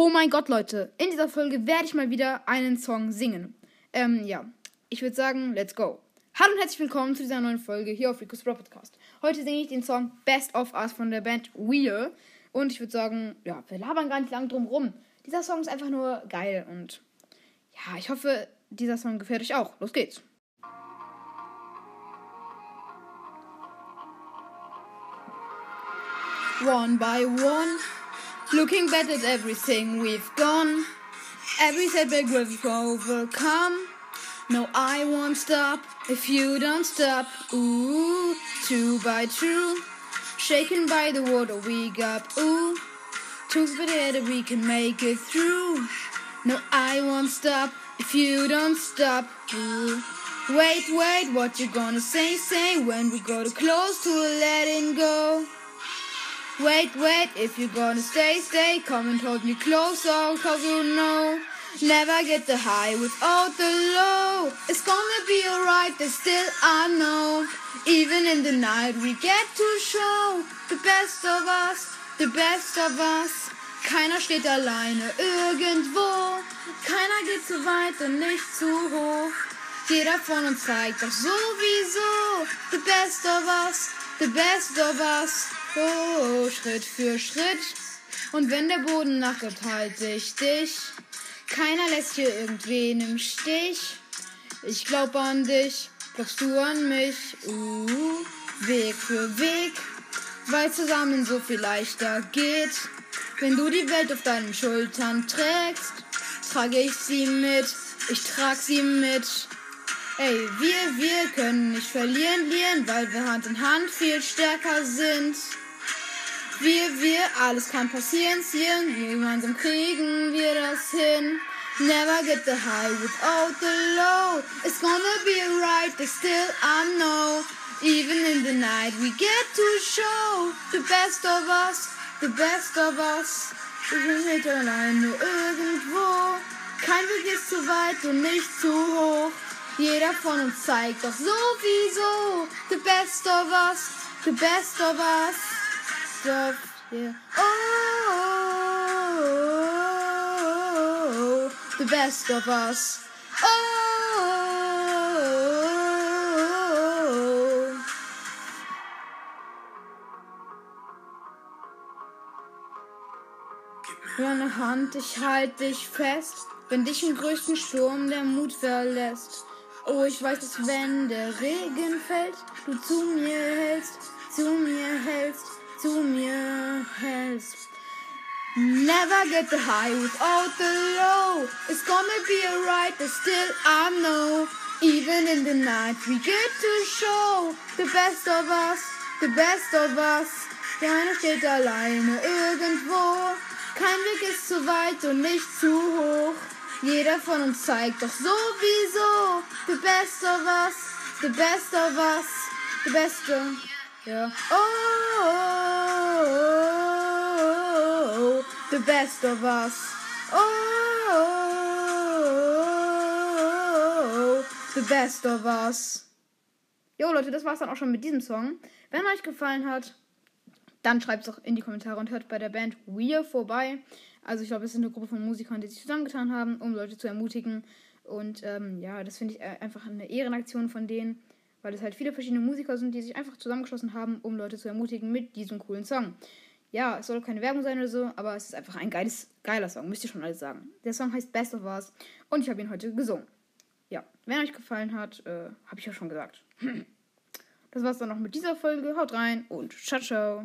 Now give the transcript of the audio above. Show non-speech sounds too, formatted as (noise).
Oh mein Gott, Leute, in dieser Folge werde ich mal wieder einen Song singen. Ähm, ja, ich würde sagen, let's go. Hallo und herzlich willkommen zu dieser neuen Folge hier auf Rico's Bro Podcast. Heute singe ich den Song Best of Us von der Band Wheel. Und ich würde sagen, ja, wir labern gar nicht lang drum rum. Dieser Song ist einfach nur geil und ja, ich hoffe, dieser Song gefällt euch auch. Los geht's. One by one, looking back at everything we've done, every setback we've overcome. No, I won't stop if you don't stop. Ooh, two by two, shaken by the water we got. Ooh, by that we can make it through. No, I won't stop if you don't stop. Ooh. Wait, wait, what you gonna say? Say when we go too close to letting go. Wait, wait, if you're gonna stay, stay, come and hold me closer, cause you know, never get the high without the low. It's gonna be alright, but still I know, even in the night we get to show the best of us, the best of us. Keiner steht alleine irgendwo, keiner geht zu weit und nicht zu hoch. Jeder von uns zeigt doch sowieso, the best of us, the best of us. Schritt für Schritt. Und wenn der Boden nachgibt, halt dich dicht. Keiner lässt hier irgendwen im Stich. Ich glaub an dich, glaubst du an mich? Uh, Weg für Weg, weil zusammen so viel leichter geht. Wenn du die Welt auf deinen Schultern trägst, trage ich sie mit, ich trag sie mit. Ey, wir, wir können nicht verlieren, lieren, weil wir Hand in Hand viel stärker sind. Wir, wir, alles kann passieren, ziehen, gemeinsam kriegen wir das hin. Never get the high without the low. It's gonna be alright, but still I know. Even in the night we get to show the best of us, the best of us. Wir sind nicht alleine irgendwo. Kein Weg ist zu weit und nicht zu hoch. Jeder von uns zeigt doch sowieso the best of us, the best of us. Stuff, yeah. Oh, the best of us. Oh. Deine Hand, ich halt dich fest, wenn dich im größten Sturm der Mut verlässt. Oh, ich weiß, dass wenn der Regen fällt, du zu mir hältst, zu mir hältst, zu mir hältst. Never get the high without the low. It's gonna be alright, but still I know. Even in the night, we get to show the best of us, the best of us. Keiner steht alleine irgendwo. Kein Weg ist zu weit und nicht zu hoch. Jeder von uns zeigt doch sowieso the best of us, the best of us, the best of, ja. Oh, oh, the best of us. Oh, the best of us. Jo Leute, das war's dann auch schon mit diesem Song. Wenn euch gefallen hat, dann schreibt es doch in die Kommentare und hört bei der Band Weir vorbei. Also ich glaube, es ist eine Gruppe von Musikern, die sich zusammengetan haben, um Leute zu ermutigen. Und ähm, ja, das finde ich einfach eine Ehrenaktion von denen, weil es halt viele verschiedene Musiker sind, die sich einfach zusammengeschlossen haben, um Leute zu ermutigen mit diesem coolen Song. Ja, es soll keine Werbung sein oder so, aber es ist einfach ein geiles, geiler Song, müsst ihr schon alles sagen. Der Song heißt Best of Us und ich habe ihn heute gesungen. Ja, wenn euch gefallen hat, äh, habe ich ja schon gesagt. (clears throat) Das war's dann noch mit dieser Folge. Haut rein und ciao, ciao.